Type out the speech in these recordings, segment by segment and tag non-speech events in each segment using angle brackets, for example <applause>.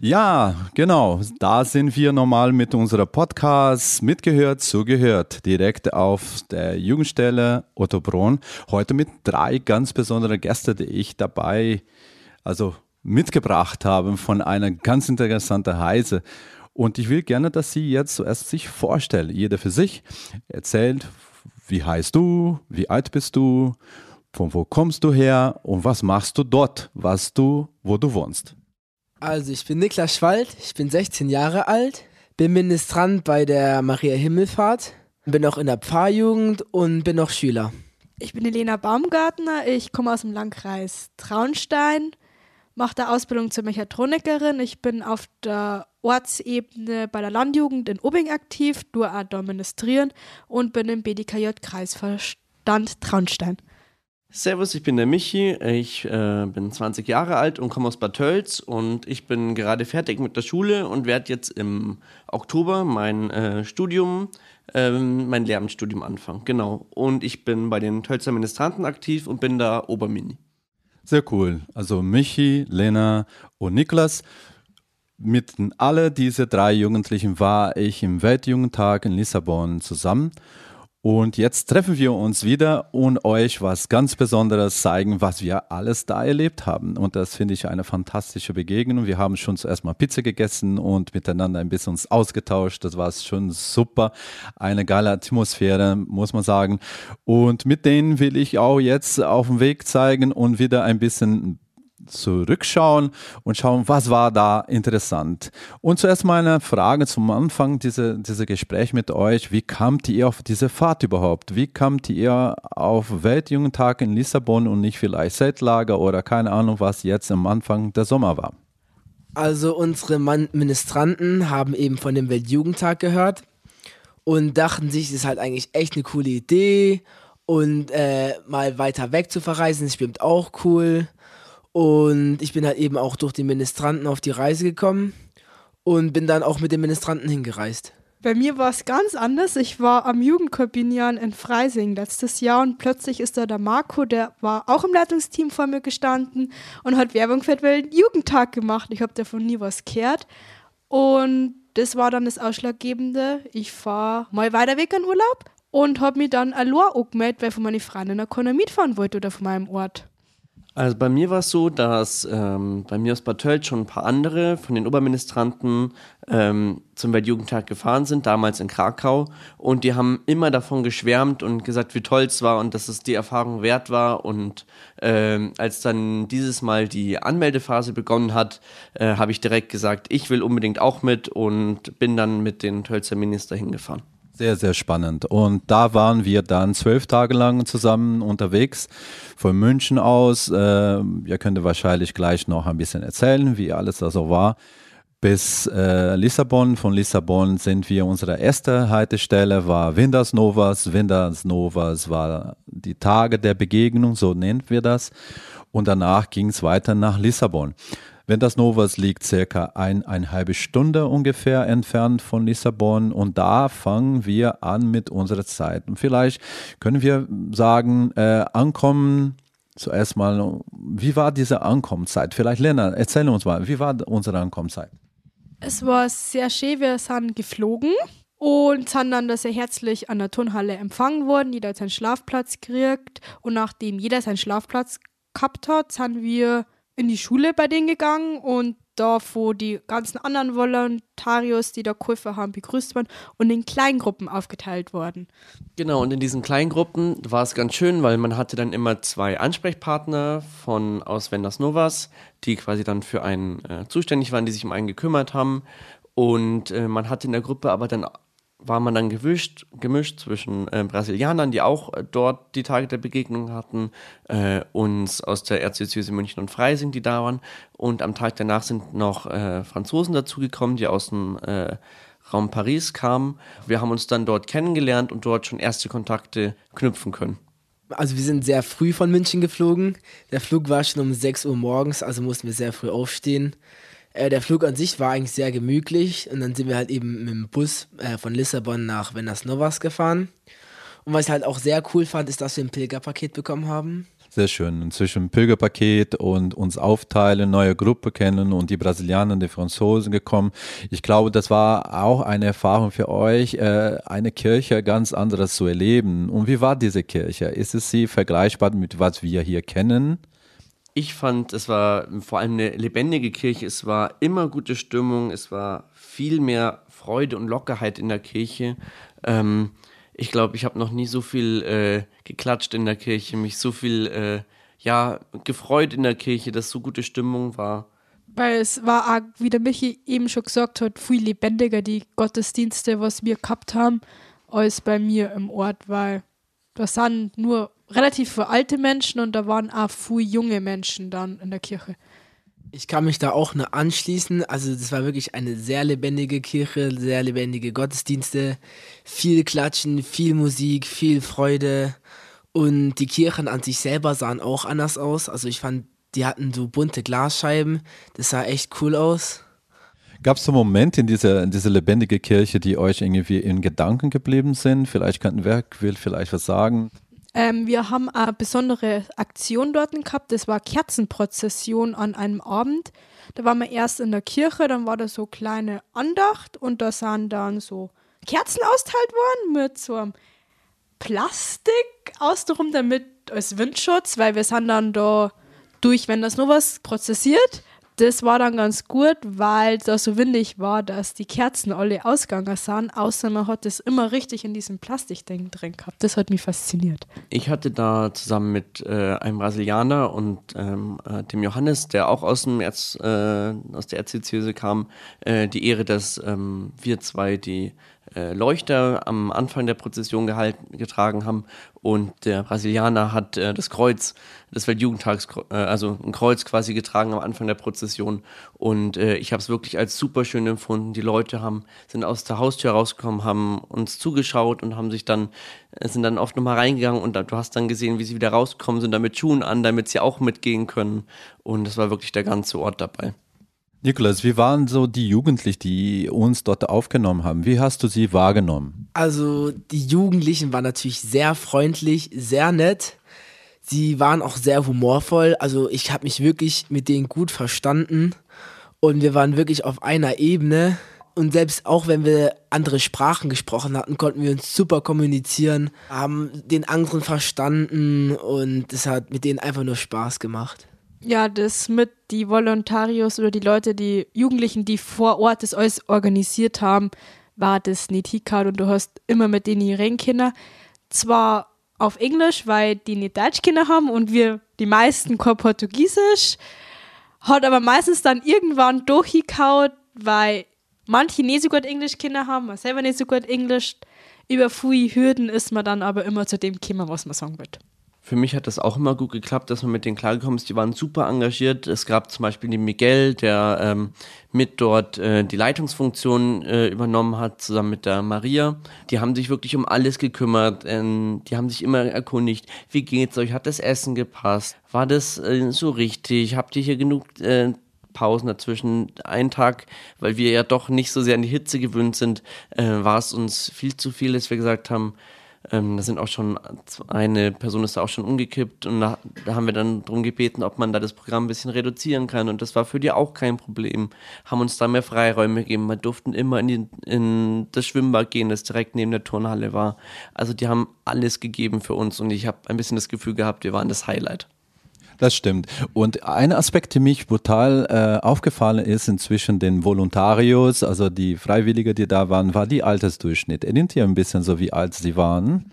Ja, genau. Da sind wir nochmal mit unserer Podcast mitgehört, zugehört, direkt auf der Jugendstelle Ottobrunn. Heute mit drei ganz besonderen Gästen, die ich dabei, also mitgebracht habe von einer ganz interessanten Reise. Und ich will gerne, dass Sie jetzt zuerst sich vorstellen, jeder für sich, erzählt, wie heißt du, wie alt bist du, von wo kommst du her und was machst du dort, was du, wo du wohnst. Also, ich bin Niklas Schwald, ich bin 16 Jahre alt, bin Ministrant bei der Maria Himmelfahrt, bin auch in der Pfarrjugend und bin auch Schüler. Ich bin Elena Baumgartner, ich komme aus dem Landkreis Traunstein, mache da Ausbildung zur Mechatronikerin. Ich bin auf der Ortsebene bei der Landjugend in Obing aktiv, tue auch da ministrieren und bin im BDKJ Kreisverstand Traunstein. Servus, ich bin der Michi, ich äh, bin 20 Jahre alt und komme aus Bad Tölz und ich bin gerade fertig mit der Schule und werde jetzt im Oktober mein äh, Studium, ähm, mein Lehramtsstudium anfangen. Genau. Und ich bin bei den Tölzer Ministranten aktiv und bin da Obermini. Sehr cool. Also Michi, Lena und Niklas. Mit alle diese drei Jugendlichen war ich im Weltjugendtag in Lissabon zusammen. Und jetzt treffen wir uns wieder und euch was ganz Besonderes zeigen, was wir alles da erlebt haben. Und das finde ich eine fantastische Begegnung. Wir haben schon zuerst mal Pizza gegessen und miteinander ein bisschen uns ausgetauscht. Das war schon super. Eine geile Atmosphäre, muss man sagen. Und mit denen will ich auch jetzt auf den Weg zeigen und wieder ein bisschen zurückschauen und schauen, was war da interessant. Und zuerst mal eine Frage zum Anfang dieser diese Gespräch mit euch. Wie kamt ihr auf diese Fahrt überhaupt? Wie kamt ihr auf Weltjugendtag in Lissabon und nicht vielleicht Zeltlager oder keine Ahnung, was jetzt am Anfang der Sommer war? Also, unsere Man Ministranten haben eben von dem Weltjugendtag gehört und dachten sich, das ist halt eigentlich echt eine coole Idee und äh, mal weiter weg zu verreisen, ist bestimmt auch cool. Und ich bin halt eben auch durch die Ministranten auf die Reise gekommen und bin dann auch mit den Ministranten hingereist. Bei mir war es ganz anders. Ich war am Jugendkorbinian in Freising letztes Jahr und plötzlich ist da der Marco, der war auch im Leitungsteam vor mir gestanden und hat Werbung für den Jugendtag gemacht. Ich habe davon nie was gehört. Und das war dann das Ausschlaggebende. Ich fahre mal weiter weg in Urlaub und habe mich dann allein angemeldet, weil von meinen Freunden keiner mitfahren wollte oder von meinem Ort. Also bei mir war es so, dass ähm, bei mir aus Bad Tölz schon ein paar andere von den Oberministranten ähm, zum Weltjugendtag gefahren sind, damals in Krakau. Und die haben immer davon geschwärmt und gesagt, wie toll es war und dass es die Erfahrung wert war. Und ähm, als dann dieses Mal die Anmeldephase begonnen hat, äh, habe ich direkt gesagt, ich will unbedingt auch mit und bin dann mit den Tölzer Minister hingefahren. Sehr, sehr spannend. Und da waren wir dann zwölf Tage lang zusammen unterwegs, von München aus. Äh, ihr könnt wahrscheinlich gleich noch ein bisschen erzählen, wie alles da so war. Bis äh, Lissabon. Von Lissabon sind wir, unsere erste Haltestelle war Windas Novas. Windas Novas war die Tage der Begegnung, so nennen wir das. Und danach ging es weiter nach Lissabon. Vendas Novas liegt circa eineinhalb Stunde ungefähr entfernt von Lissabon und da fangen wir an mit unserer Zeit. Und vielleicht können wir sagen, äh, ankommen zuerst mal, wie war diese Ankommenzeit? Vielleicht Lena, erzähl uns mal, wie war unsere Ankommenzeit? Es war sehr schön, wir sind geflogen und sind dann da sehr herzlich an der Turnhalle empfangen worden. Jeder hat seinen Schlafplatz gekriegt und nachdem jeder seinen Schlafplatz gehabt hat, sind wir in die Schule bei denen gegangen und da, wo die ganzen anderen Volontarios, die da geholfen haben, begrüßt worden und in Kleingruppen aufgeteilt worden. Genau, und in diesen Kleingruppen war es ganz schön, weil man hatte dann immer zwei Ansprechpartner von aus Vendas Novas, die quasi dann für einen äh, zuständig waren, die sich um einen gekümmert haben. Und äh, man hatte in der Gruppe aber dann war man dann gewischt, gemischt zwischen äh, Brasilianern, die auch äh, dort die Tage der Begegnung hatten, äh, uns aus der Erzdiözese München und Freising, die da waren. Und am Tag danach sind noch äh, Franzosen dazugekommen, die aus dem äh, Raum Paris kamen. Wir haben uns dann dort kennengelernt und dort schon erste Kontakte knüpfen können. Also wir sind sehr früh von München geflogen. Der Flug war schon um 6 Uhr morgens, also mussten wir sehr früh aufstehen. Äh, der Flug an sich war eigentlich sehr gemütlich und dann sind wir halt eben mit dem Bus äh, von Lissabon nach Vendas Novas gefahren. Und was ich halt auch sehr cool fand, ist, dass wir ein Pilgerpaket bekommen haben. Sehr schön. Inzwischen Pilgerpaket und uns aufteilen, neue Gruppe kennen und die Brasilianer und die Franzosen gekommen. Ich glaube, das war auch eine Erfahrung für euch, äh, eine Kirche ganz anderes zu erleben. Und wie war diese Kirche? Ist es sie vergleichbar mit was wir hier kennen? Ich fand, es war vor allem eine lebendige Kirche. Es war immer gute Stimmung. Es war viel mehr Freude und Lockerheit in der Kirche. Ähm, ich glaube, ich habe noch nie so viel äh, geklatscht in der Kirche, mich so viel äh, ja gefreut in der Kirche, dass so gute Stimmung war. Weil es war auch, wie der Michi eben schon gesagt hat, viel lebendiger, die Gottesdienste, was wir gehabt haben, als bei mir im Ort, weil da sind nur relativ viele alte Menschen und da waren auch viele junge Menschen dann in der Kirche. Ich kann mich da auch nur anschließen. Also das war wirklich eine sehr lebendige Kirche, sehr lebendige Gottesdienste, viel Klatschen, viel Musik, viel Freude. Und die Kirchen an sich selber sahen auch anders aus. Also ich fand, die hatten so bunte Glasscheiben. Das sah echt cool aus. Gab es so Momente in dieser, in dieser lebendige Kirche, die euch irgendwie in Gedanken geblieben sind? Vielleicht könnten wer will vielleicht was sagen. Ähm, wir haben eine besondere Aktion dort gehabt. Das war Kerzenprozession an einem Abend. Da waren wir erst in der Kirche, dann war da so kleine Andacht und da sind dann so Kerzen austeilt worden mit so einem Plastik außenrum damit als Windschutz, weil wir sind dann da durch, wenn das nur was prozessiert. Das war dann ganz gut, weil da so windig war, dass die Kerzen alle ausgegangen sind, außer man hat das immer richtig in diesem Plastikding drin gehabt. Das hat mich fasziniert. Ich hatte da zusammen mit äh, einem Brasilianer und ähm, äh, dem Johannes, der auch aus, dem Erz, äh, aus der Erzdiözese kam, äh, die Ehre, dass ähm, wir zwei die Leuchter am Anfang der Prozession gehalten, getragen haben und der Brasilianer hat äh, das Kreuz des Weltjugendtags, äh, also ein Kreuz quasi getragen am Anfang der Prozession und äh, ich habe es wirklich als super schön empfunden. Die Leute haben sind aus der Haustür rausgekommen, haben uns zugeschaut und haben sich dann äh, sind dann oft nochmal reingegangen und du hast dann gesehen, wie sie wieder rausgekommen sind, damit Schuhen an, damit sie auch mitgehen können und das war wirklich der ganze Ort dabei. Nikolas, wie waren so die Jugendlichen, die uns dort aufgenommen haben? Wie hast du sie wahrgenommen? Also die Jugendlichen waren natürlich sehr freundlich, sehr nett. Sie waren auch sehr humorvoll. Also ich habe mich wirklich mit denen gut verstanden und wir waren wirklich auf einer Ebene. Und selbst auch wenn wir andere Sprachen gesprochen hatten, konnten wir uns super kommunizieren, haben den anderen verstanden und es hat mit denen einfach nur Spaß gemacht. Ja, das mit die Volontarios oder die Leute, die Jugendlichen, die vor Ort das alles organisiert haben, war das nicht hinkhaut und du hast immer mit denen reden können. Zwar auf Englisch, weil die nicht Deutsch Kinder haben und wir die meisten kein Portugiesisch, hat aber meistens dann irgendwann durchgekaut, weil manche nicht so gut Englisch Kinder haben, man selber nicht so gut Englisch. Über viele Hürden ist man dann aber immer zu dem gekommen, was man sagen wird. Für mich hat das auch immer gut geklappt, dass man mit denen klargekommen ist. Die waren super engagiert. Es gab zum Beispiel den Miguel, der ähm, mit dort äh, die Leitungsfunktion äh, übernommen hat, zusammen mit der Maria. Die haben sich wirklich um alles gekümmert. Ähm, die haben sich immer erkundigt, wie geht's euch? Hat das Essen gepasst? War das äh, so richtig? Habt ihr hier genug äh, Pausen dazwischen? Einen Tag, weil wir ja doch nicht so sehr an die Hitze gewöhnt sind, äh, war es uns viel zu viel, dass wir gesagt haben, Ähm, da sind auch schon, eine Person ist da auch schon umgekippt und da, da haben wir dann darum gebeten, ob man da das Programm ein bisschen reduzieren kann und das war für die auch kein Problem. Haben uns da mehr Freiräume gegeben. Wir durften immer in, die, in das Schwimmbad gehen, das direkt neben der Turnhalle war. Also die haben alles gegeben für uns und ich habe ein bisschen das Gefühl gehabt, wir waren das Highlight. Das stimmt. Und ein Aspekt, der mich brutal äh, aufgefallen ist inzwischen den Voluntarios, also die Freiwilligen, die da waren, war die Altersdurchschnitt. Erinnert ihr ein bisschen so, wie alt sie waren?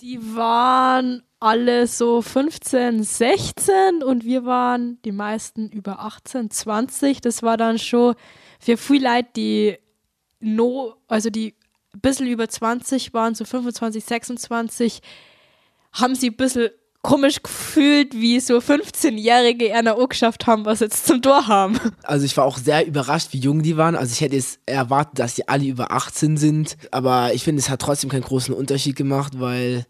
Die waren alle so 15, 16 und wir waren die meisten über 18, 20. Das war dann schon für viele Leute, die no, also die ein bisschen über 20 waren, so 25, 26, haben sie ein bisschen komisch gefühlt, wie so 15-Jährige einer auch geschafft haben, was jetzt zum Tor haben. Also ich war auch sehr überrascht, wie jung die waren. Also ich hätte es erwartet, dass die alle über 18 sind. Aber ich finde, es hat trotzdem keinen großen Unterschied gemacht, weil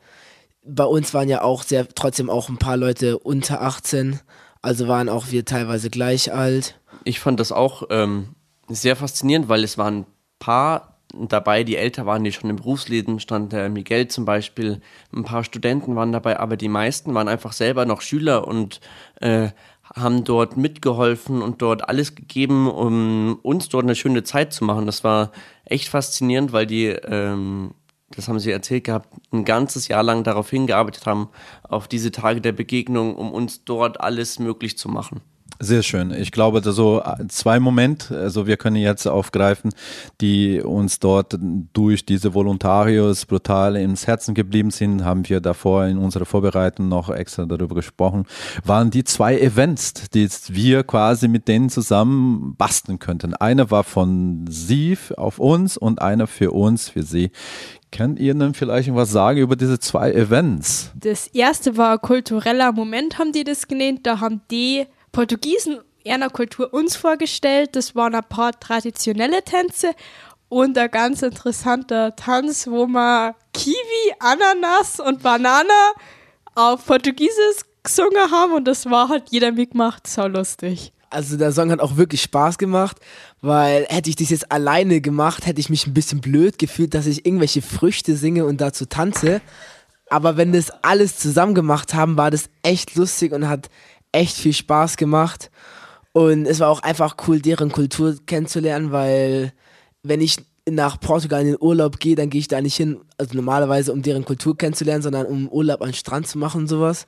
bei uns waren ja auch sehr, trotzdem auch ein paar Leute unter 18. Also waren auch wir teilweise gleich alt. Ich fand das auch ähm, sehr faszinierend, weil es waren ein paar dabei, die älter waren, die schon im Berufsleben stand. Der Miguel zum Beispiel, ein paar Studenten waren dabei, aber die meisten waren einfach selber noch Schüler und äh, haben dort mitgeholfen und dort alles gegeben, um uns dort eine schöne Zeit zu machen. Das war echt faszinierend, weil die, ähm, das haben sie erzählt gehabt, ein ganzes Jahr lang darauf hingearbeitet haben, auf diese Tage der Begegnung, um uns dort alles möglich zu machen. Sehr schön. Ich glaube, so zwei Momente, also wir können jetzt aufgreifen, die uns dort durch diese Voluntarios brutal ins Herzen geblieben sind, haben wir davor in unserer Vorbereitung noch extra darüber gesprochen, waren die zwei Events, die wir quasi mit denen zusammen basteln könnten. Einer war von sie auf uns und einer für uns, für sie. Könnt ihr denn vielleicht was sagen über diese zwei Events? Das erste war ein kultureller Moment, haben die das genannt. Da haben die Portugiesen einer Kultur uns vorgestellt. Das waren ein paar traditionelle Tänze und ein ganz interessanter Tanz, wo man Kiwi, Ananas und Banana auf Portugiesisch gesungen haben und das war halt jeder mitgemacht, so lustig. Also der Song hat auch wirklich Spaß gemacht, weil hätte ich das jetzt alleine gemacht, hätte ich mich ein bisschen blöd gefühlt, dass ich irgendwelche Früchte singe und dazu tanze. Aber wenn das alles zusammen gemacht haben, war das echt lustig und hat echt viel Spaß gemacht. Und es war auch einfach cool, deren Kultur kennenzulernen, weil wenn ich nach Portugal in den Urlaub gehe, dann gehe ich da nicht hin, also normalerweise um deren Kultur kennenzulernen, sondern um Urlaub an Strand zu machen und sowas.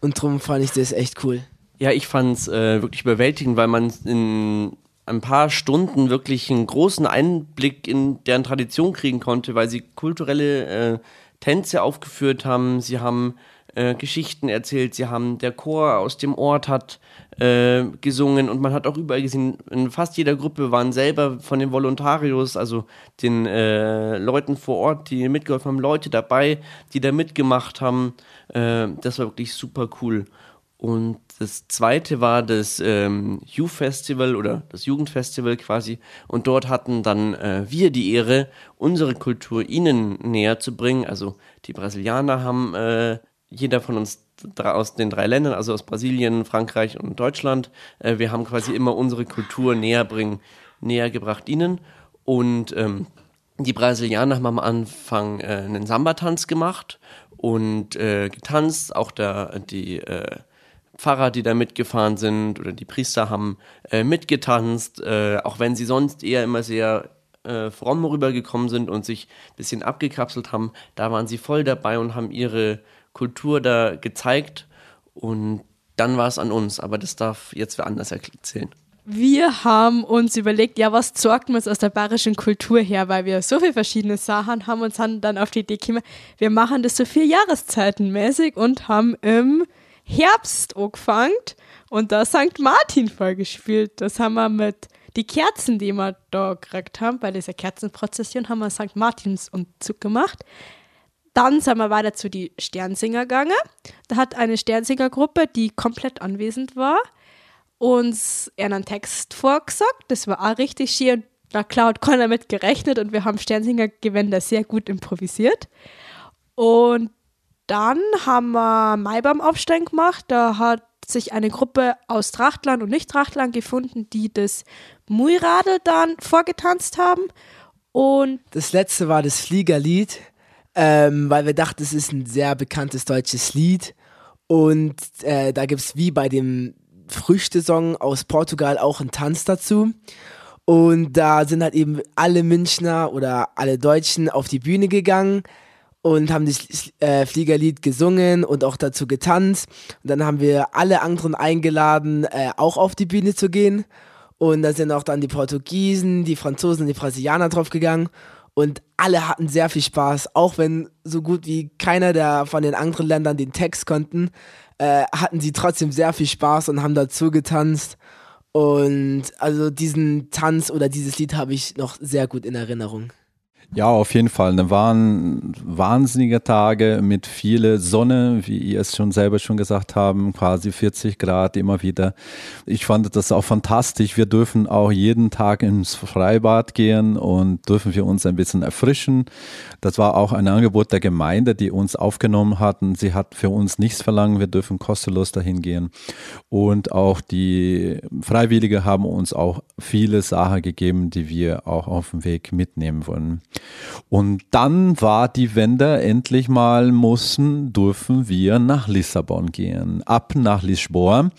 Und darum fand ich das echt cool. Ja, ich fand es äh, wirklich überwältigend, weil man in ein paar Stunden wirklich einen großen Einblick in deren Tradition kriegen konnte, weil sie kulturelle äh, Tänze aufgeführt haben. Sie haben äh, Geschichten erzählt. Sie haben, der Chor aus dem Ort hat äh, gesungen und man hat auch überall gesehen, in fast jeder Gruppe waren selber von den Volontarios, also den äh, Leuten vor Ort, die mitgeholfen haben, Leute dabei, die da mitgemacht haben. Äh, das war wirklich super cool. Und das zweite war das ähm, Youth Festival oder das Jugendfestival quasi. Und dort hatten dann äh, wir die Ehre, unsere Kultur ihnen näher zu bringen. Also die Brasilianer haben äh, jeder von uns aus den drei Ländern, also aus Brasilien, Frankreich und Deutschland, äh, wir haben quasi immer unsere Kultur näher bringen, näher gebracht ihnen. Und ähm, die Brasilianer haben am Anfang äh, einen Samba-Tanz gemacht und äh, getanzt. Auch der, die äh, Pfarrer, die da mitgefahren sind, oder die Priester haben äh, mitgetanzt, äh, auch wenn sie sonst eher immer sehr äh, fromm rübergekommen sind und sich ein bisschen abgekapselt haben, da waren sie voll dabei und haben ihre Kultur da gezeigt und dann war es an uns, aber das darf jetzt wer anders erzählen. Wir haben uns überlegt, ja, was sorgt man aus der bayerischen Kultur her, weil wir so viele verschiedene Sachen haben uns dann auf die Idee gekommen, wir machen das so vier Jahreszeiten mäßig und haben im Herbst angefangen und da St. Martin vorgespielt. Das haben wir mit die Kerzen, die wir da gekriegt haben, bei dieser Kerzenprozession haben wir St. Martins Umzug gemacht. Dann sind wir weiter zu die Sternsinger gegangen. Da hat eine Sternsingergruppe, die komplett anwesend war, uns einen Text vorgesagt. Das war auch richtig schön. Na klar hat keiner damit gerechnet und wir haben Sternsinger Gewänder sehr gut improvisiert. Und dann haben wir Maibaumaufstand gemacht. Da hat sich eine Gruppe aus Trachtland und Nicht-Trachtland gefunden, die das Muiradel dann vorgetanzt haben. Und Das letzte war das Fliegerlied. Ähm, weil wir dachten, es ist ein sehr bekanntes deutsches Lied. Und äh, da gibt es wie bei dem Früchtesong aus Portugal auch einen Tanz dazu. Und da sind halt eben alle Münchner oder alle Deutschen auf die Bühne gegangen und haben das äh, Fliegerlied gesungen und auch dazu getanzt. Und dann haben wir alle anderen eingeladen, äh, auch auf die Bühne zu gehen. Und da sind auch dann die Portugiesen, die Franzosen und die Brasilianer drauf gegangen. Und alle hatten sehr viel Spaß, auch wenn so gut wie keiner der von den anderen Ländern den Text konnten, äh, hatten sie trotzdem sehr viel Spaß und haben dazu getanzt. Und also diesen Tanz oder dieses Lied habe ich noch sehr gut in Erinnerung. Ja, auf jeden Fall. Da waren wahnsinnige Tage mit viel Sonne, wie ihr es schon selber schon gesagt haben, quasi 40 Grad immer wieder. Ich fand das auch fantastisch. Wir dürfen auch jeden Tag ins Freibad gehen und dürfen wir uns ein bisschen erfrischen. Das war auch ein Angebot der Gemeinde, die uns aufgenommen hatten. Sie hat für uns nichts verlangt. Wir dürfen kostenlos dahin gehen. Und auch die Freiwillige haben uns auch viele Sachen gegeben, die wir auch auf dem Weg mitnehmen wollen. Und dann war die Wende endlich mal mussten, dürfen wir nach Lissabon gehen, ab nach Lisboa.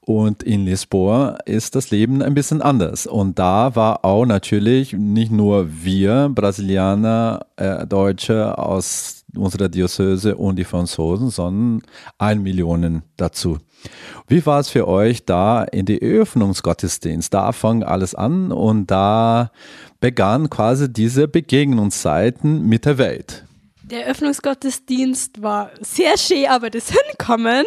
Und in Lisboa ist das Leben ein bisschen anders. Und da war auch natürlich nicht nur wir, Brasilianer, äh, Deutsche aus unserer Diözese und die Franzosen, sondern ein Millionen dazu. Wie war es für euch da in die Eröffnungsgottesdienst? Da fang alles an und da begann quasi diese Begegnungszeiten mit der Welt. Der Eröffnungsgottesdienst war sehr schön, aber das Hinkommen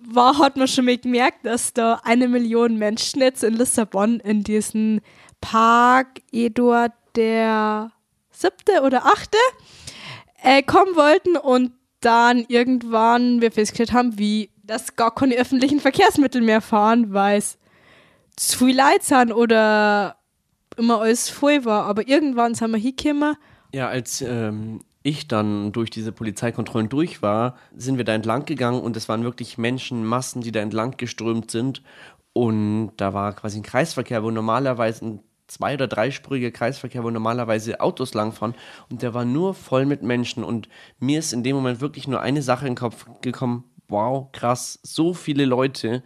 war, hat man schon mal gemerkt, dass da eine Million Menschen jetzt in Lissabon in diesen Park Eduard der siebte oder achte äh, kommen wollten und dann irgendwann wir festgestellt haben, wie dass gar keine öffentlichen Verkehrsmittel mehr fahren, weil es zu viel Leute sind oder immer alles voll war. Aber irgendwann sind wir hingekommen. Ja, als ähm, ich dann durch diese Polizeikontrollen durch war, sind wir da entlang gegangen und es waren wirklich Menschenmassen, die da entlang geströmt sind. Und da war quasi ein Kreisverkehr, wo normalerweise ein zwei- oder dreispuriger Kreisverkehr, wo normalerweise Autos langfahren. Und der war nur voll mit Menschen. Und mir ist in dem Moment wirklich nur eine Sache in den Kopf gekommen. Wow, krass, so viele Leute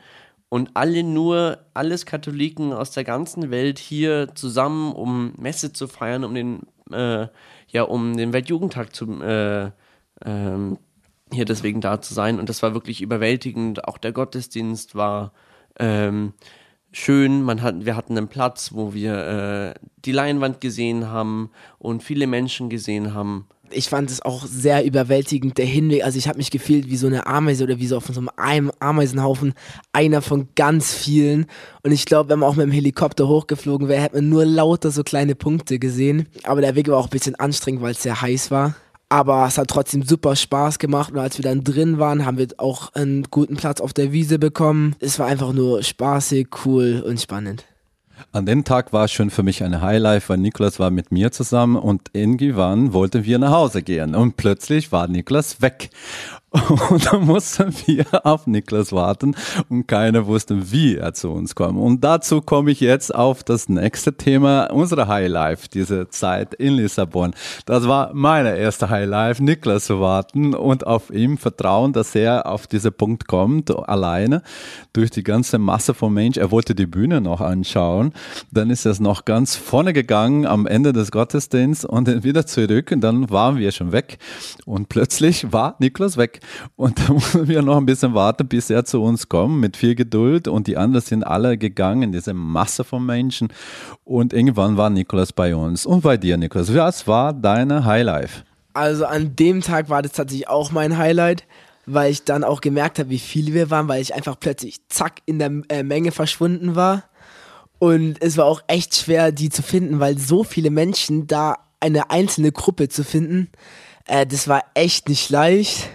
und alle nur, alles Katholiken aus der ganzen Welt hier zusammen, um Messe zu feiern, um den, äh, ja, um den Weltjugendtag zu, äh, ähm, hier deswegen da zu sein. Und das war wirklich überwältigend. Auch der Gottesdienst war ähm, schön. Man hat, wir hatten einen Platz, wo wir äh, die Leinwand gesehen haben und viele Menschen gesehen haben. Ich fand es auch sehr überwältigend, der Hinweg. Also ich habe mich gefühlt wie so eine Ameise oder wie so auf so einem Ameisenhaufen, einer von ganz vielen. Und ich glaube, wenn man auch mit dem Helikopter hochgeflogen wäre, hätte man nur lauter so kleine Punkte gesehen. Aber der Weg war auch ein bisschen anstrengend, weil es sehr heiß war. Aber es hat trotzdem super Spaß gemacht und als wir dann drin waren, haben wir auch einen guten Platz auf der Wiese bekommen. Es war einfach nur spaßig, cool und spannend. An dem Tag war schon für mich ein Highlight, weil Niklas war mit mir zusammen und irgendwann wollten wir nach Hause gehen und plötzlich war Niklas weg. <laughs> Und dann mussten wir auf Niklas warten und keiner wusste, wie er zu uns kommt. Und dazu komme ich jetzt auf das nächste Thema, unsere Highlife, diese Zeit in Lissabon. Das war meine erste Highlife, Niklas zu warten und auf ihm vertrauen, dass er auf diesen Punkt kommt, alleine, durch die ganze Masse von Menschen. Er wollte die Bühne noch anschauen. Dann ist er noch ganz vorne gegangen am Ende des Gottesdienstes und dann wieder zurück und dann waren wir schon weg. Und plötzlich war Niklas weg. Und da <laughs> mussten wir noch ein bisschen warten, bis er zu uns kommt, mit viel Geduld. Und die anderen sind alle gegangen, diese Masse von Menschen. Und irgendwann war Niklas bei uns. Und bei dir, Niklas, was war deine Highlife? Also an dem Tag war das tatsächlich auch mein Highlight, weil ich dann auch gemerkt habe, wie viele wir waren, weil ich einfach plötzlich zack in der äh, Menge verschwunden war. Und es war auch echt schwer, die zu finden, weil so viele Menschen da eine einzelne Gruppe zu finden, äh, das war echt nicht leicht.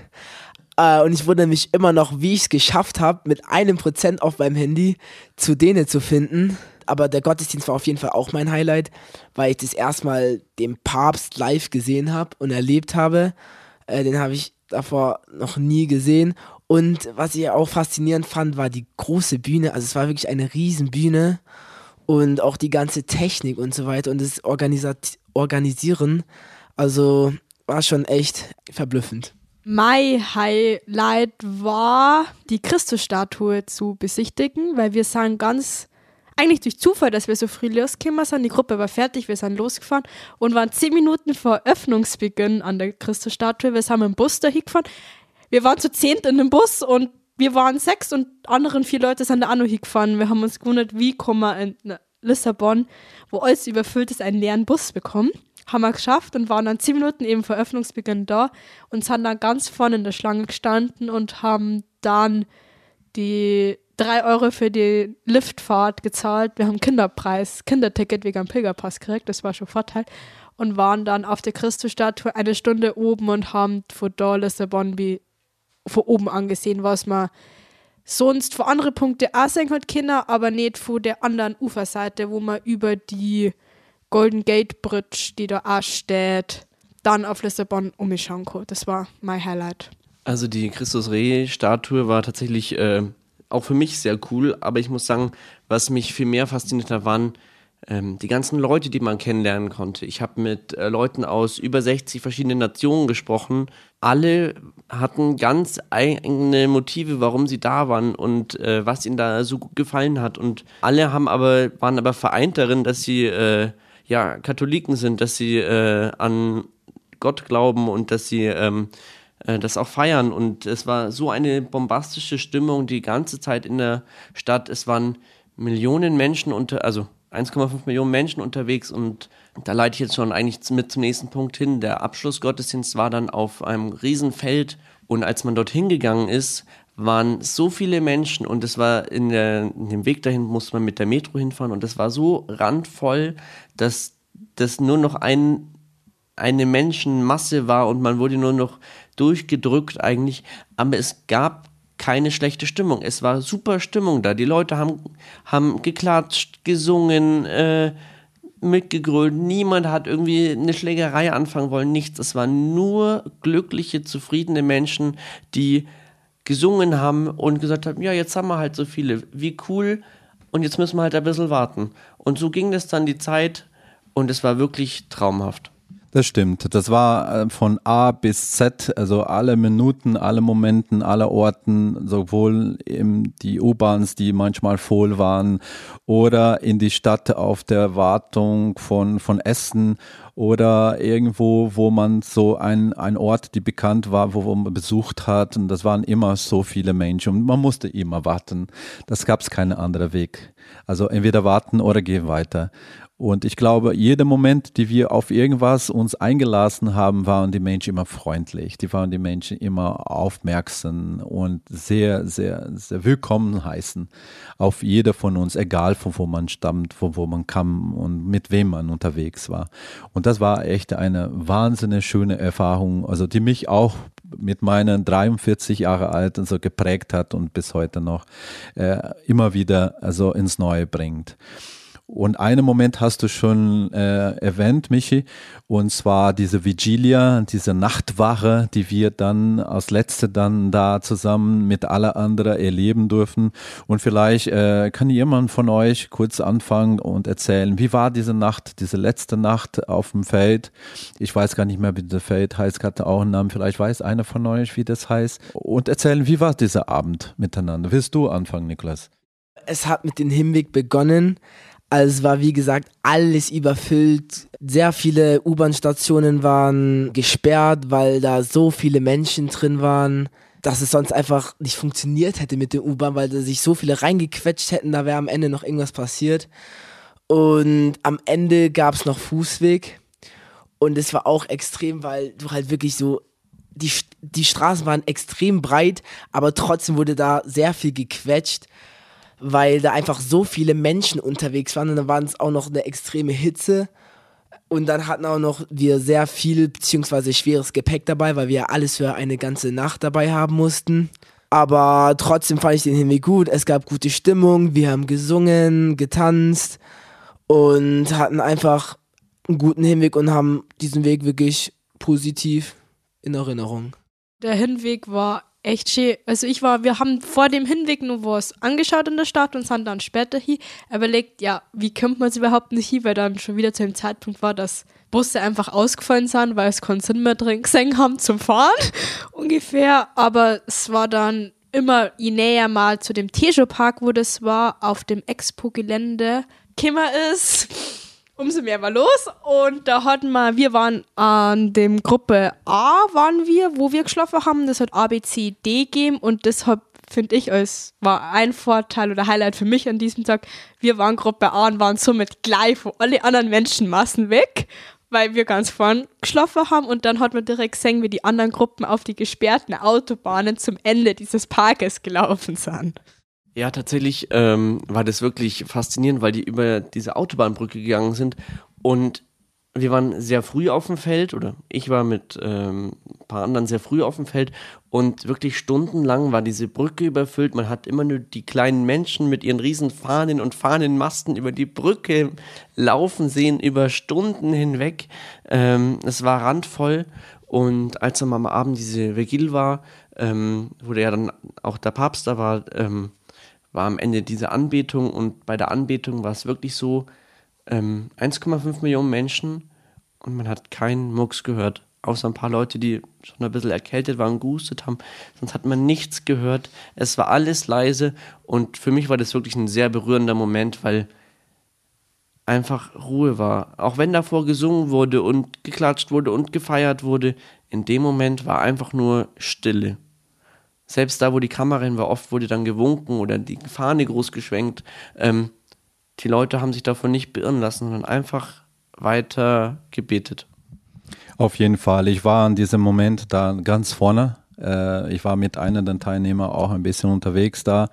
Äh, und ich wundere mich immer noch, wie ich es geschafft habe, mit einem Prozent auf meinem Handy zu denen zu finden. Aber der Gottesdienst war auf jeden Fall auch mein Highlight, weil ich das erstmal den Papst live gesehen habe und erlebt habe. Äh, den habe ich davor noch nie gesehen. Und was ich auch faszinierend fand, war die große Bühne. Also es war wirklich eine riesen Bühne und auch die ganze Technik und so weiter und das Organisieren. Also war schon echt verblüffend. Mein Highlight war, die Christusstatue zu besichtigen, weil wir sind ganz, eigentlich durch Zufall, dass wir so früh losgekommen sind. Die Gruppe war fertig, wir sind losgefahren und waren zehn Minuten vor Öffnungsbeginn an der Christusstatue. Wir sind dem Bus dahin gefahren. Wir waren zu zehnt in dem Bus und wir waren sechs und anderen vier Leute sind da auch noch hingefahren. Wir haben uns gewundert, wie kommen wir in Lissabon, wo alles überfüllt ist, einen leeren Bus bekommen. Haben wir geschafft und waren dann zehn Minuten eben vor Öffnungsbeginn da und sind dann ganz vorne in der Schlange gestanden und haben dann die drei Euro für die Liftfahrt gezahlt. Wir haben Kinderpreis, Kinderticket wegen am Pilgerpass gekriegt, das war schon Vorteil. Und waren dann auf der Christusstatue eine Stunde oben und haben von da Lissabon wie von oben angesehen, was man sonst von andere Punkte auch sehen hat Kinder, aber nicht von der anderen Uferseite, wo man über die Golden Gate Bridge, die da auch steht, dann auf Lissabon umschauen kann. Das war mein Highlight. Also die Christus Reh-Statue war tatsächlich äh, auch für mich sehr cool, aber ich muss sagen, was mich viel mehr fasziniert hat, waren ähm, die ganzen Leute, die man kennenlernen konnte. Ich habe mit äh, Leuten aus über 60 verschiedenen Nationen gesprochen. Alle hatten ganz eigene Motive, warum sie da waren und äh, was ihnen da so gut gefallen hat. Und alle haben aber, waren aber vereint darin, dass sie äh, ja, Katholiken sind, dass sie äh, an Gott glauben und dass sie ähm, äh, das auch feiern. Und es war so eine bombastische Stimmung die ganze Zeit in der Stadt. Es waren Millionen Menschen unter, also 1,5 Millionen Menschen unterwegs und da leite ich jetzt schon eigentlich mit zum nächsten Punkt hin. Der Abschlussgottesdienst war dann auf einem Riesenfeld und als man dorthin gegangen ist, waren so viele Menschen und es war in, der, in dem Weg dahin musste man mit der Metro hinfahren und es war so randvoll, dass das nur noch ein, eine Menschenmasse war und man wurde nur noch durchgedrückt eigentlich, aber es gab keine schlechte Stimmung. Es war super Stimmung da. Die Leute haben, haben geklatscht, gesungen, äh, mitgegrölt. Niemand hat irgendwie eine Schlägerei anfangen wollen, nichts. Es waren nur glückliche, zufriedene Menschen, die gesungen haben und gesagt haben, ja, jetzt haben wir halt so viele. Wie cool. Und jetzt müssen wir halt ein bisschen warten. Und so ging das dann die Zeit und es war wirklich traumhaft. Das stimmt. Das war äh, von A bis Z, also alle Minuten, alle Momenten, alle Orten, sowohl in die U-Bahns, die manchmal voll waren, oder in die Stadt auf der Wartung von, von Essen oder irgendwo, wo man so ein, ein Ort, die bekannt war, wo, wo man besucht hat. Und das waren immer so viele Menschen und man musste immer warten. Das gab es keinen anderen Weg. Also entweder warten oder gehen weiter. Und ich glaube, jeder Moment, die wir auf irgendwas uns eingelassen haben, waren die Menschen immer freundlich. Die waren die Menschen immer aufmerksam und sehr, sehr, sehr willkommen heißen. Auf jeder von uns, egal von wo man stammt, von wo man kam und mit wem man unterwegs war. Und das war echt eine wahnsinnig schöne Erfahrung, also die mich auch mit meinen 43 Jahre alt und so geprägt hat und bis heute noch äh, immer wieder also ins Neue bringt. Und einen Moment hast du schon äh, erwähnt, Michi, und zwar diese Vigilia, diese Nachtwache, die wir dann als letzte dann da zusammen mit aller anderen erleben dürfen. Und vielleicht äh, kann jemand von euch kurz anfangen und erzählen, wie war diese Nacht, diese letzte Nacht auf dem Feld? Ich weiß gar nicht mehr, wie das Feld heißt, hatte auch einen Namen. Vielleicht weiß einer von euch, wie das heißt. Und erzählen, wie war dieser Abend miteinander? Willst du anfangen, Niklas? Es hat mit dem Hinweg begonnen. Also es war wie gesagt alles überfüllt. Sehr viele U-Bahn-Stationen waren gesperrt, weil da so viele Menschen drin waren, dass es sonst einfach nicht funktioniert hätte mit der U-Bahn, weil da sich so viele reingequetscht hätten, da wäre am Ende noch irgendwas passiert. Und am Ende gab es noch Fußweg. Und es war auch extrem, weil du halt wirklich so, die, die Straßen waren extrem breit, aber trotzdem wurde da sehr viel gequetscht weil da einfach so viele Menschen unterwegs waren und dann waren es auch noch eine extreme Hitze. Und dann hatten auch noch wir sehr viel beziehungsweise schweres Gepäck dabei, weil wir alles für eine ganze Nacht dabei haben mussten. Aber trotzdem fand ich den Hinweg gut. Es gab gute Stimmung, wir haben gesungen, getanzt und hatten einfach einen guten Hinweg und haben diesen Weg wirklich positiv in Erinnerung. Der Hinweg war echt schön. Also ich war, wir haben vor dem Hinweg nur was angeschaut in der Stadt und sind dann später hier überlegt, ja, wie kommt man es überhaupt nicht hin, weil dann schon wieder zu dem Zeitpunkt war, dass Busse einfach ausgefallen sind, weil es keinen Sinn mehr drin gesehen haben zum Fahren <laughs> ungefähr. Aber es war dann immer je näher mal zu dem Tejo-Park, wo das war, auf dem Expo-Gelände, Kimmer ist, umso mehr war los. Und da hatten wir, wir waren an dem Gruppe A, waren wir, wo wir geschlafen haben. Das hat A, B, C, D gegeben und deshalb finde ich, es war ein Vorteil oder Highlight für mich an diesem Tag. Wir waren Gruppe A und waren somit gleich von alle anderen Menschenmassen weg, weil wir ganz vorn geschlafen haben und dann hat man direkt gesehen, wie die anderen Gruppen auf die gesperrten Autobahnen zum Ende dieses Parkes gelaufen sind. Ja, tatsächlich ähm, war das wirklich faszinierend, weil die über diese Autobahnbrücke gegangen sind und wir waren sehr früh auf dem Feld oder ich war mit ähm, ein paar anderen sehr früh auf dem Feld und wirklich stundenlang war diese Brücke überfüllt. Man hat immer nur die kleinen Menschen mit ihren riesen Fahnen und Fahnenmasten über die Brücke laufen sehen, über Stunden hinweg. Ähm, es war randvoll und als dann am Abend diese Vigil war, ähm, wo ja dann auch der Papst da war, ähm, war am Ende diese Anbetung und bei der Anbetung war es wirklich so, ähm, 1,5 Millionen Menschen und man hat keinen Mucks gehört. Außer ein paar Leute, die schon ein bisschen erkältet waren, gehustet haben. Sonst hat man nichts gehört. Es war alles leise und für mich war das wirklich ein sehr berührender Moment, weil einfach Ruhe war. Auch wenn davor gesungen wurde und geklatscht wurde und gefeiert wurde, in dem Moment war einfach nur Stille. Selbst da, wo die Kamera hin war, oft wurde dann gewunken oder die Fahne groß geschwenkt. Ähm, die Leute haben sich davon nicht beirren lassen, sondern einfach weiter gebetet. Auf jeden Fall. Ich war in diesem Moment da ganz vorne. Äh, ich war mit einer der Teilnehmer auch ein bisschen unterwegs da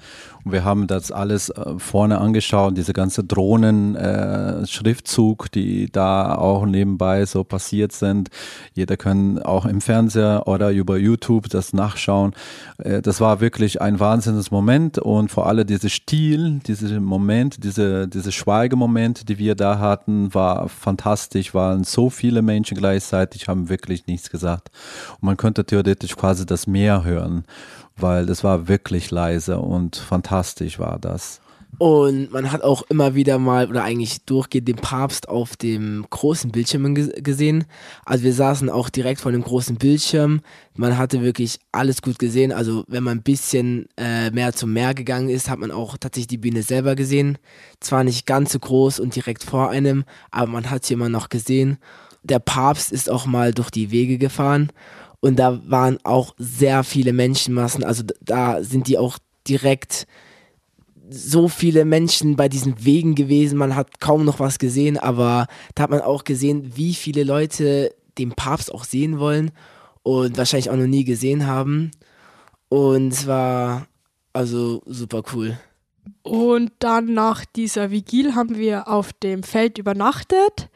und wir haben das alles äh, vorne angeschaut, diese ganze Drohnen-Schriftzug, äh, die da auch nebenbei so passiert sind. Jeder kann auch im Fernseher oder über YouTube das nachschauen. Äh, das war wirklich ein wahnsinniges Moment und vor allem dieser Stil, dieser Moment, diese, diese Schweigemoment, die wir da hatten, war fantastisch, waren so viele Menschen gleichzeitig, haben wirklich nichts gesagt. Und man könnte theoretisch quasi das das Meer hören, weil es war wirklich leise und fantastisch war das. Und man hat auch immer wieder mal oder eigentlich durchgehend den Papst auf dem großen Bildschirm gesehen. Also wir saßen auch direkt vor dem großen Bildschirm. Man hatte wirklich alles gut gesehen. Also wenn man ein bisschen äh, mehr zum Meer gegangen ist, hat man auch tatsächlich die Bühne selber gesehen. Zwar nicht ganz so groß und direkt vor einem, aber man hat sie immer noch gesehen. Der Papst ist auch mal durch die Wege gefahren und da waren auch sehr viele Menschenmassen. Also da sind die auch direkt so viele Menschen bei diesen Wegen gewesen. Man hat kaum noch was gesehen, aber da hat man auch gesehen, wie viele Leute den Papst auch sehen wollen und wahrscheinlich auch noch nie gesehen haben. Und es war also super cool. Und dann nach dieser Vigil haben wir auf dem Feld übernachtet.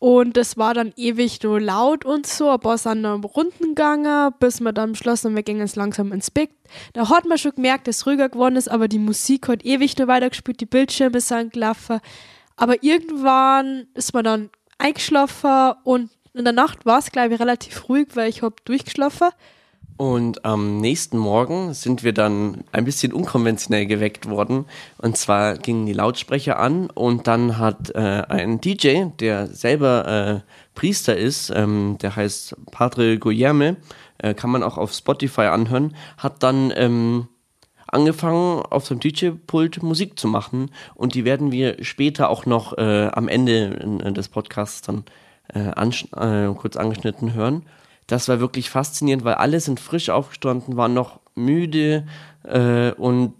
Und es war dann ewig so laut und so, aber es sind dann Runden gegangen, bis wir dann beschlossen haben, wir gehen jetzt langsam ins Bett. Da hat man schon gemerkt, dass es ruhiger geworden ist, aber die Musik hat ewig nur weitergespielt, die Bildschirme sind gelaufen. Aber irgendwann ist man dann eingeschlafen und in der Nacht war es, glaube ich, relativ ruhig, weil ich habe durchgeschlafen. Und am nächsten Morgen sind wir dann ein bisschen unkonventionell geweckt worden. Und zwar gingen die Lautsprecher an und dann hat äh, ein DJ, der selber äh, Priester ist, ähm, der heißt Padre Guillerme, äh, kann man auch auf Spotify anhören, hat dann ähm, angefangen, auf seinem DJ-Pult Musik zu machen. Und die werden wir später auch noch äh, am Ende des Podcasts dann äh, äh, kurz angeschnitten hören das war wirklich faszinierend, weil alle sind frisch aufgestanden, waren noch müde äh, und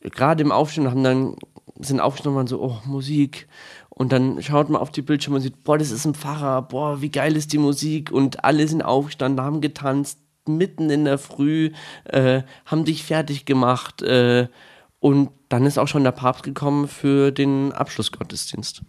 gerade im Aufstehen haben dann sind und waren so, oh, Musik. Und dann schaut man auf die Bildschirme und sieht, boah, das ist ein Pfarrer, boah, wie geil ist die Musik. Und alle sind aufgestanden, haben getanzt, mitten in der Früh, äh, haben dich fertig gemacht. Äh, und dann ist auch schon der Papst gekommen für den Abschlussgottesdienst.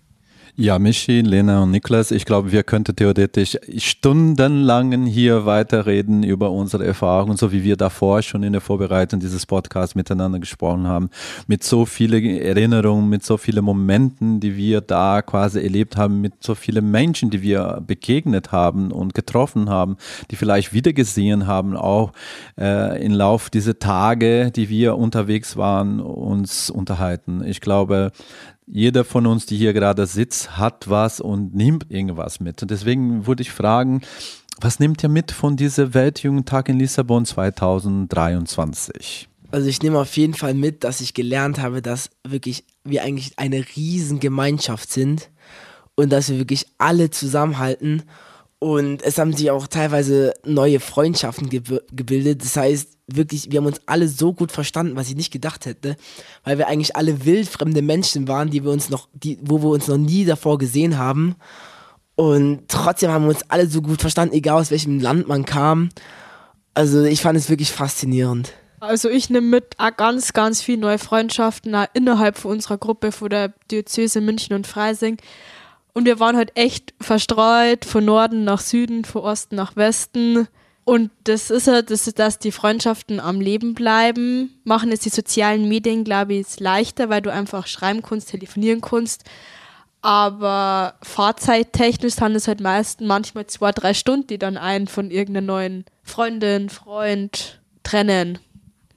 Ja, Michi, Lena und Niklas, ich glaube, wir könnten theoretisch stundenlang hier weiterreden über unsere Erfahrungen, so wie wir davor schon in der Vorbereitung dieses Podcasts miteinander gesprochen haben, mit so vielen Erinnerungen, mit so vielen Momenten, die wir da quasi erlebt haben, mit so vielen Menschen, die wir begegnet haben und getroffen haben, die vielleicht wiedergesehen haben, auch äh, im Lauf dieser Tage, die wir unterwegs waren, uns unterhalten. Ich glaube, jeder von uns, die hier gerade sitzt, hat was und nimmt irgendwas mit. Und deswegen würde ich fragen, was nehmt ihr mit von dieser Weltjugendtag in Lissabon 2023? Also ich nehme auf jeden Fall mit, dass ich gelernt habe, dass wirklich wir eigentlich eine riesen Gemeinschaft sind und dass wir wirklich alle zusammenhalten. Und es haben sich auch teilweise neue Freundschaften ge gebildet. Das heißt, wirklich, wir haben uns alle so gut verstanden, was ich nicht gedacht hätte, weil wir eigentlich alle wildfremde Menschen waren, die wir uns noch, die, wo wir uns noch nie davor gesehen haben. Und trotzdem haben wir uns alle so gut verstanden, egal aus welchem Land man kam. Also ich fand es wirklich faszinierend. Also ich nehme mit auch ganz, ganz viele neue Freundschaften auch innerhalb von unserer Gruppe von der Diözese München und Freising. Und wir waren halt echt verstreut von Norden nach Süden, von Osten nach Westen. Und das ist ja, das ist, dass die Freundschaften am Leben bleiben, machen es die sozialen Medien, glaube ich, leichter, weil du einfach schreiben kannst, telefonieren kannst. Aber fahrzeittechnisch sind es halt meist manchmal zwei, drei Stunden, die dann einen von irgendeiner neuen Freundin, Freund trennen.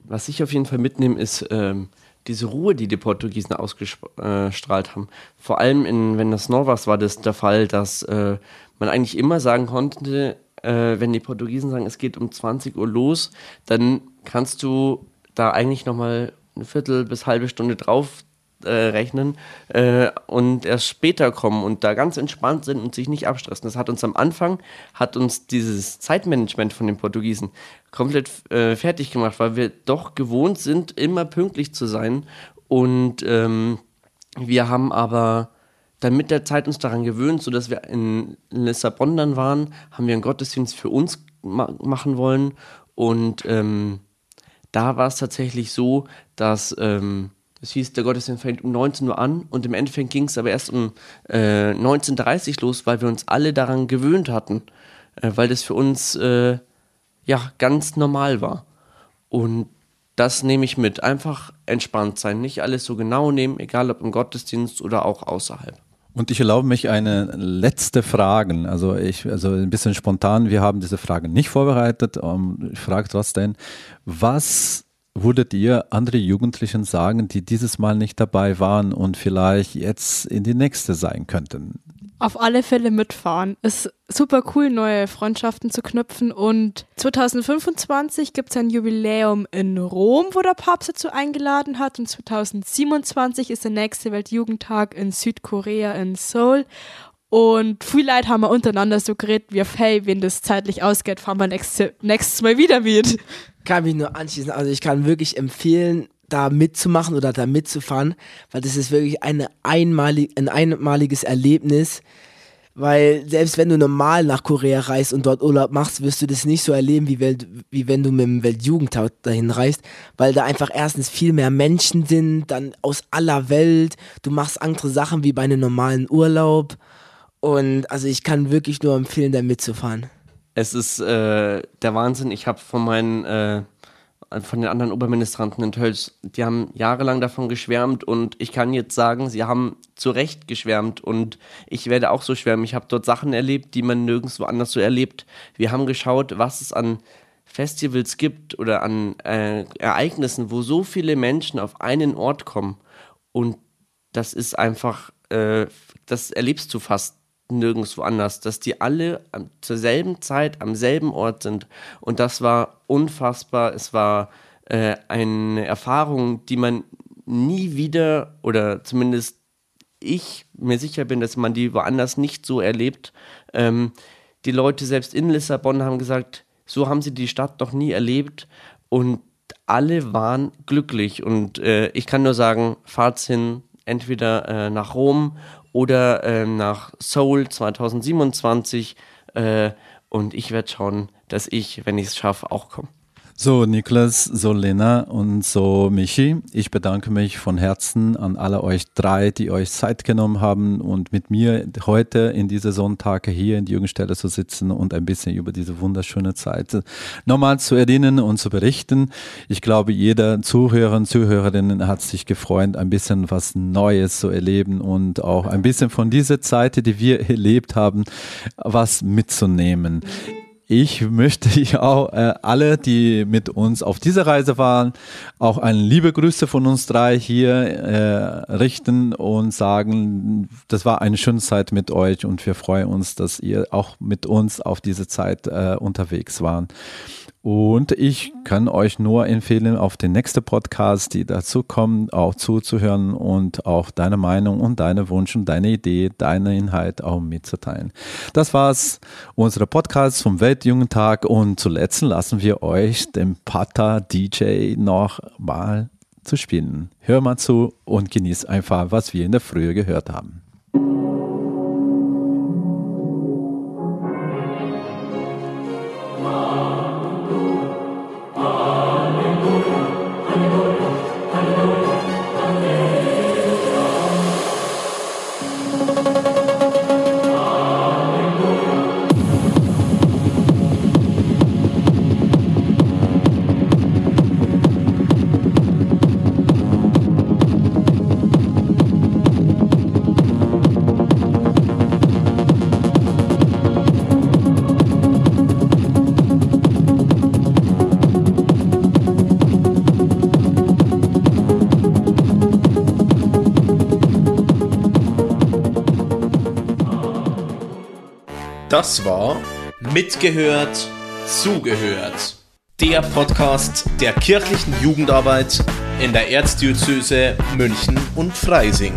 Was ich auf jeden Fall mitnehme, ist ähm, diese Ruhe, die die Portugiesen ausgestrahlt haben. Vor allem in Wenn das Norwas war das der Fall, dass äh, man eigentlich immer sagen konnte, äh, wenn die Portugiesen sagen, es geht um 20 Uhr los, dann kannst du da eigentlich nochmal eine Viertel bis halbe Stunde drauf äh, rechnen äh, und erst später kommen und da ganz entspannt sind und sich nicht abstressen. Das hat uns am Anfang, hat uns dieses Zeitmanagement von den Portugiesen komplett äh, fertig gemacht, weil wir doch gewohnt sind, immer pünktlich zu sein und ähm, wir haben aber dann mit der Zeit uns daran gewöhnt, sodass wir in Lissabon dann waren, haben wir einen Gottesdienst für uns ma machen wollen und ähm, da war es tatsächlich so, dass ähm, es hieß, der Gottesdienst fängt um 19 Uhr an und im Endeffekt ging es aber erst um äh, 19.30 Uhr los, weil wir uns alle daran gewöhnt hatten, äh, weil das für uns äh, ja ganz normal war. Und das nehme ich mit. Einfach entspannt sein, nicht alles so genau nehmen, egal ob im Gottesdienst oder auch außerhalb. Und ich erlaube mich eine letzte Frage. Also ich, also ein bisschen spontan. Wir haben diese Frage nicht vorbereitet. Um, ich frage trotzdem, was würdet ihr andere Jugendlichen sagen, die dieses Mal nicht dabei waren und vielleicht jetzt in die nächste sein könnten? Auf alle Fälle mitfahren. Ist super cool, neue Freundschaften zu knüpfen. Und 2025 gibt es ein Jubiläum in Rom, wo der Papst dazu eingeladen hat. Und 2027 ist der nächste Weltjugendtag in Südkorea in Seoul. Und viele Leute haben wir untereinander so geredet, wie auf, hey, wenn das zeitlich ausgeht, fahren wir nächstes, nächstes Mal wieder mit. Kann mich nur anschließen. Also ich kann wirklich empfehlen, da mitzumachen oder da mitzufahren, weil das ist wirklich eine einmalig, ein einmaliges Erlebnis. Weil selbst wenn du normal nach Korea reist und dort Urlaub machst, wirst du das nicht so erleben, wie, Welt, wie wenn du mit dem Weltjugendtag dahin reist, weil da einfach erstens viel mehr Menschen sind, dann aus aller Welt, du machst andere Sachen wie bei einem normalen Urlaub und also ich kann wirklich nur empfehlen, da mitzufahren. Es ist äh, der Wahnsinn. Ich habe von meinen äh, von den anderen Oberministranten in Tölz, die haben jahrelang davon geschwärmt und ich kann jetzt sagen, sie haben zu Recht geschwärmt und ich werde auch so schwärmen. Ich habe dort Sachen erlebt, die man nirgendwo anders so erlebt. Wir haben geschaut, was es an Festivals gibt oder an äh, Ereignissen, wo so viele Menschen auf einen Ort kommen und das ist einfach, äh, das erlebst du fast nirgendwo anders, dass die alle zur selben Zeit am selben Ort sind. Und das war unfassbar. Es war äh, eine Erfahrung, die man nie wieder oder zumindest ich mir sicher bin, dass man die woanders nicht so erlebt. Ähm, die Leute selbst in Lissabon haben gesagt, so haben sie die Stadt noch nie erlebt und alle waren glücklich. Und äh, ich kann nur sagen, fahrt hin, entweder äh, nach Rom oder äh, nach Seoul 2027. Äh, und ich werde schauen, dass ich, wenn ich es schaffe, auch komme. So, Niklas, so Lena und so Michi. Ich bedanke mich von Herzen an alle euch drei, die euch Zeit genommen haben und mit mir heute in diese Sonntage hier in die Jugendstelle zu sitzen und ein bisschen über diese wunderschöne Zeit nochmal zu erinnern und zu berichten. Ich glaube, jeder Zuhörer und Zuhörerin hat sich gefreut, ein bisschen was Neues zu erleben und auch ein bisschen von dieser Zeit, die wir erlebt haben, was mitzunehmen ich möchte <laughs> ich auch äh, alle, die mit uns auf dieser Reise waren, auch eine liebe Grüße von uns drei hier äh, richten und sagen, das war eine schöne Zeit mit euch und wir freuen uns, dass ihr auch mit uns auf diese Zeit äh, unterwegs waren. Und ich kann euch nur empfehlen, auf den nächsten Podcast, die dazu kommen, auch zuzuhören und auch deine Meinung und deine Wunsch und deine Idee, deine Inhalt auch mitzuteilen. Das war's, unsere Podcast zum Weltjugendtag und zuletzt lassen wir euch den Pata DJ noch mal zu spielen. Hör mal zu und genieß einfach, was wir in der Frühe gehört haben. Das war Mitgehört, Zugehört. Der Podcast der kirchlichen Jugendarbeit in der Erzdiözese München und Freising.